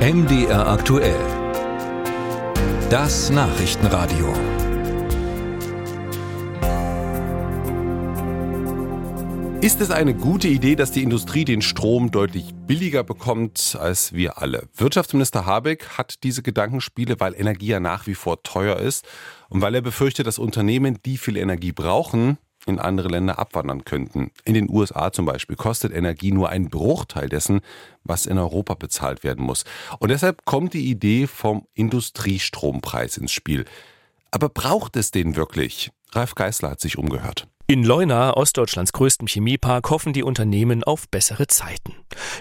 MDR aktuell. Das Nachrichtenradio. Ist es eine gute Idee, dass die Industrie den Strom deutlich billiger bekommt als wir alle? Wirtschaftsminister Habeck hat diese Gedankenspiele, weil Energie ja nach wie vor teuer ist und weil er befürchtet, dass Unternehmen, die viel Energie brauchen, in andere Länder abwandern könnten. In den USA zum Beispiel kostet Energie nur einen Bruchteil dessen, was in Europa bezahlt werden muss. Und deshalb kommt die Idee vom Industriestrompreis ins Spiel. Aber braucht es den wirklich? Ralf Geißler hat sich umgehört. In Leuna, Ostdeutschlands größtem Chemiepark, hoffen die Unternehmen auf bessere Zeiten.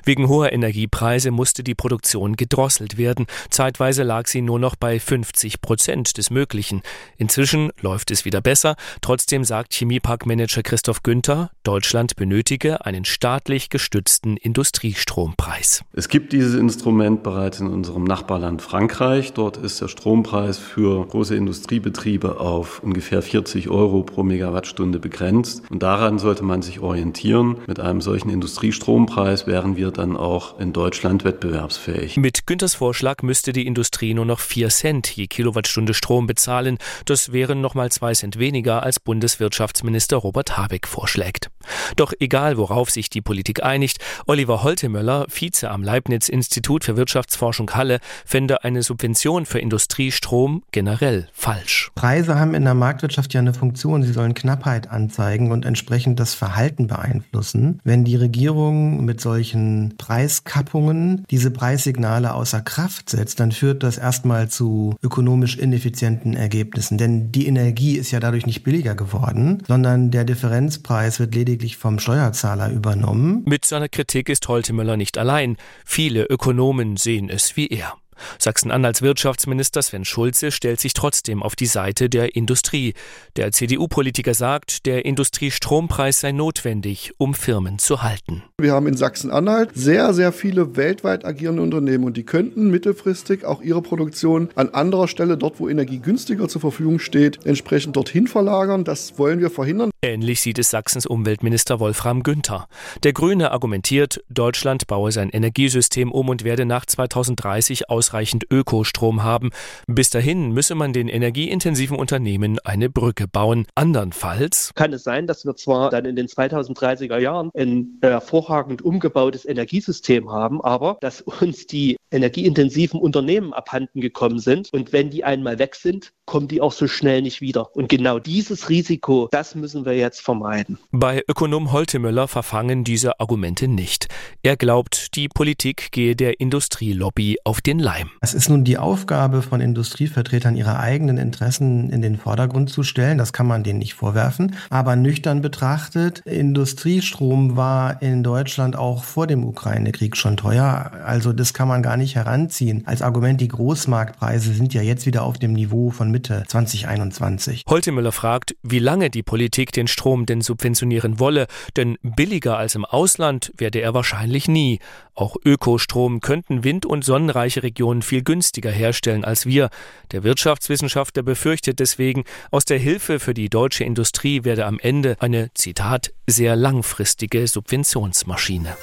Wegen hoher Energiepreise musste die Produktion gedrosselt werden. Zeitweise lag sie nur noch bei 50 Prozent des Möglichen. Inzwischen läuft es wieder besser. Trotzdem sagt Chemieparkmanager Christoph Günther, Deutschland benötige einen staatlich gestützten Industriestrompreis. Es gibt dieses Instrument bereits in unserem Nachbarland Frankreich. Dort ist der Strompreis für große Industriebetriebe auf ungefähr 40 Euro pro Megawattstunde begrenzt begrenzt. Und daran sollte man sich orientieren. Mit einem solchen Industriestrompreis wären wir dann auch in Deutschland wettbewerbsfähig. Mit Günthers Vorschlag müsste die Industrie nur noch 4 Cent je Kilowattstunde Strom bezahlen. Das wären nochmal 2 Cent weniger, als Bundeswirtschaftsminister Robert Habeck vorschlägt. Doch egal, worauf sich die Politik einigt, Oliver Holtemöller, Vize am Leibniz-Institut für Wirtschaftsforschung Halle, fände eine Subvention für Industriestrom generell falsch. Preise haben in der Marktwirtschaft ja eine Funktion. Sie sollen Knappheit anbieten anzeigen und entsprechend das Verhalten beeinflussen. Wenn die Regierung mit solchen Preiskappungen diese Preissignale außer Kraft setzt, dann führt das erstmal zu ökonomisch ineffizienten Ergebnissen. Denn die Energie ist ja dadurch nicht billiger geworden, sondern der Differenzpreis wird lediglich vom Steuerzahler übernommen. Mit seiner Kritik ist Holtemöller nicht allein. Viele Ökonomen sehen es wie er. Sachsen-Anhalts Wirtschaftsminister Sven Schulze stellt sich trotzdem auf die Seite der Industrie. Der CDU-Politiker sagt, der Industriestrompreis sei notwendig, um Firmen zu halten. Wir haben in Sachsen-Anhalt sehr, sehr viele weltweit agierende Unternehmen und die könnten mittelfristig auch ihre Produktion an anderer Stelle, dort wo Energie günstiger zur Verfügung steht, entsprechend dorthin verlagern. Das wollen wir verhindern. Ähnlich sieht es Sachsens Umweltminister Wolfram Günther. Der Grüne argumentiert, Deutschland baue sein Energiesystem um und werde nach 2030 aus ausreichend Ökostrom haben. Bis dahin müsse man den energieintensiven Unternehmen eine Brücke bauen. Andernfalls kann es sein, dass wir zwar dann in den 2030er Jahren ein hervorragend umgebautes Energiesystem haben, aber dass uns die energieintensiven Unternehmen abhanden gekommen sind. Und wenn die einmal weg sind, kommen die auch so schnell nicht wieder. Und genau dieses Risiko, das müssen wir jetzt vermeiden. Bei Ökonom Holtemöller verfangen diese Argumente nicht. Er glaubt, die Politik gehe der Industrielobby auf den Leim. Es ist nun die Aufgabe von Industrievertretern, ihre eigenen Interessen in den Vordergrund zu stellen. Das kann man denen nicht vorwerfen. Aber nüchtern betrachtet, Industriestrom war in Deutschland auch vor dem Ukraine-Krieg schon teuer. Also das kann man gar nicht heranziehen. Als Argument, die Großmarktpreise sind ja jetzt wieder auf dem Niveau von Mitte 2021. Holtemüller fragt, wie lange die Politik den Strom denn subventionieren wolle, denn billiger als im Ausland werde er wahrscheinlich nie. Auch Ökostrom könnten wind- und sonnenreiche Regionen viel günstiger herstellen als wir. Der Wirtschaftswissenschaftler befürchtet deswegen, aus der Hilfe für die deutsche Industrie werde am Ende eine, Zitat, sehr langfristige Subventionsmaschine.